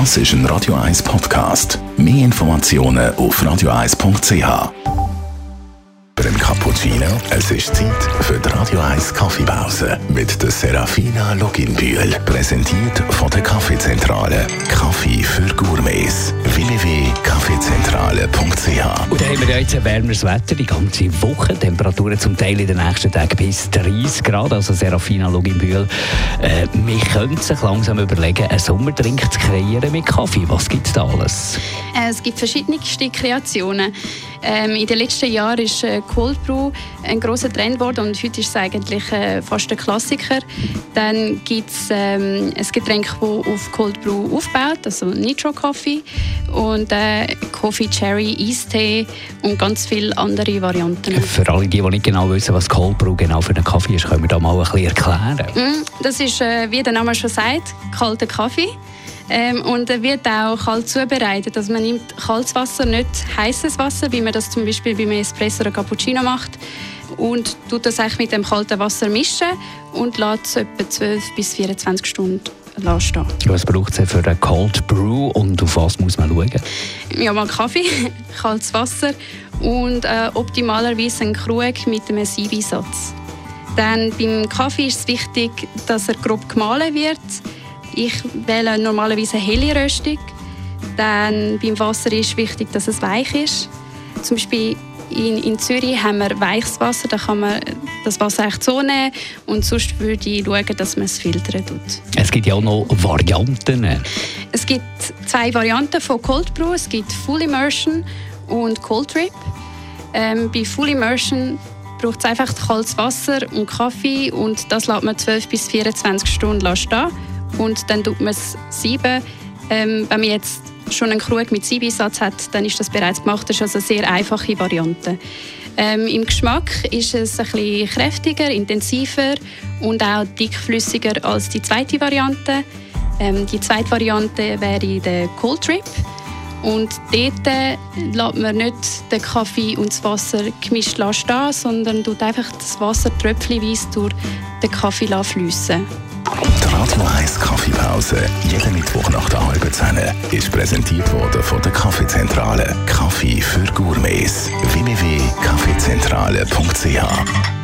Das ist ein Radio 1 Podcast. Mehr Informationen auf radio1.ch. Beim Cappuccino, es ist Zeit für die Radio 1 Kaffeepause mit der Serafina Loginbühl. Präsentiert von der Kaffeezentrale. Kaffee www.kaffeezentrale.ch Und da haben wir jetzt ein wärmeres Wetter die ganze Woche. Temperaturen zum Teil in den nächsten Tagen bis 30 Grad. Also Serafina Loginbühl. Äh, wir können sich langsam überlegen, einen Sommerdrink zu kreieren mit Kaffee. Was gibt es da alles? Äh, Es gibt verschiedenste Kreationen. Ähm, in den letzten Jahren ist äh, Cold Brew ein großer Trend geworden und heute ist es eigentlich äh, fast ein Klassiker. Dann gibt es ähm, ein Getränk, das auf Cold Brew aufbaut, also Nitro Coffee und Coffee Cherry Eistee und ganz viele andere Varianten. Für alle, die, die nicht genau wissen, was Cold Brew genau für einen Kaffee ist, können wir da mal ein bisschen erklären. Mm, Das ist, wie der Name schon sagt, kalter Kaffee. Ähm, und er wird auch kalt zubereitet. Also man nimmt kaltes Wasser, nicht heißes Wasser, wie man das zum Beispiel beim Espresso oder Cappuccino macht. Und tut das eigentlich mit dem kalten Wasser mischen und lässt es etwa 12 bis 24 Stunden lassen stehen. Was braucht es für einen Cold Brew und auf was muss man schauen? Ja, mal Kaffee, kaltes Wasser und äh, optimalerweise einen Krug mit einem Siebeinsatz. Dann beim Kaffee ist es wichtig, dass er grob gemahlen wird. Ich wähle normalerweise eine helle Röstung. Dann beim Wasser ist wichtig, dass es weich ist. Zum Beispiel in, in Zürich haben wir weiches Wasser, da kann man das Wasser echt so nehmen. Und sonst würde ich schauen, dass man es filtern tut. Es gibt ja auch noch Varianten. Es gibt zwei Varianten von Cold Brew. Es gibt Full Immersion und Cold Drip. Ähm, bei Full Immersion braucht es einfach kaltes Wasser und Kaffee und das lässt man 12 bis 24 Stunden stehen und dann tut man es sieben. Ähm, wenn man jetzt schon einen Krug mit Siebeinsatz hat, dann ist das bereits gemacht. Das ist also eine sehr einfache Variante. Ähm, Im Geschmack ist es bisschen kräftiger, intensiver und auch dickflüssiger als die zweite Variante. Ähm, die zweite Variante wäre der Cold Drip. Und dort äh, lässt man nicht den Kaffee und das Wasser gemischt stehen, sondern tut einfach das Wasser tröpfchenweise durch den Kaffee fließen. Die Radio 1 Kaffeepause, jeden Mittwoch nach der halben Zehn, ist präsentiert worden von der Kaffeezentrale. Kaffee für Gourmets. www.kaffeezentrale.ch